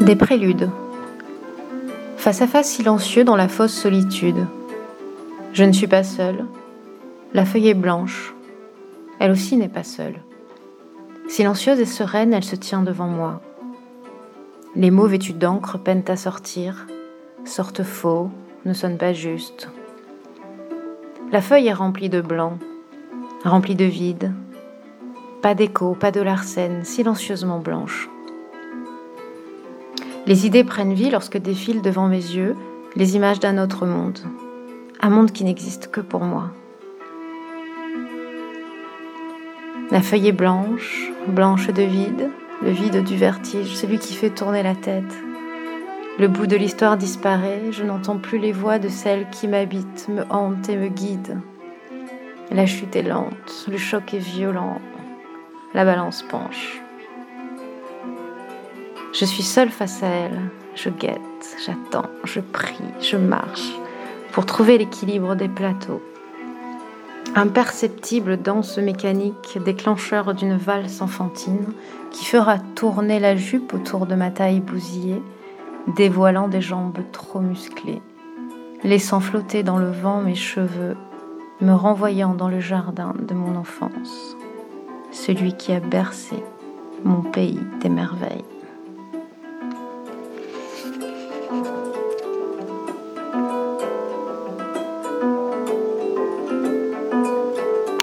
Des préludes. Face à face silencieux dans la fausse solitude. Je ne suis pas seule. La feuille est blanche. Elle aussi n'est pas seule. Silencieuse et sereine, elle se tient devant moi. Les mots vêtus d'encre peinent à sortir, sortent faux, ne sonnent pas justes. La feuille est remplie de blanc, remplie de vide. Pas d'écho, pas de larcène, silencieusement blanche. Les idées prennent vie lorsque défilent devant mes yeux les images d'un autre monde, un monde qui n'existe que pour moi. La feuille est blanche, blanche de vide, le vide du vertige, celui qui fait tourner la tête. Le bout de l'histoire disparaît, je n'entends plus les voix de celles qui m'habitent, me hantent et me guident. La chute est lente, le choc est violent, la balance penche. Je suis seule face à elle, je guette, j'attends, je prie, je marche pour trouver l'équilibre des plateaux. Imperceptible danse mécanique, déclencheur d'une valse enfantine qui fera tourner la jupe autour de ma taille bousillée, dévoilant des jambes trop musclées, laissant flotter dans le vent mes cheveux, me renvoyant dans le jardin de mon enfance, celui qui a bercé mon pays des merveilles.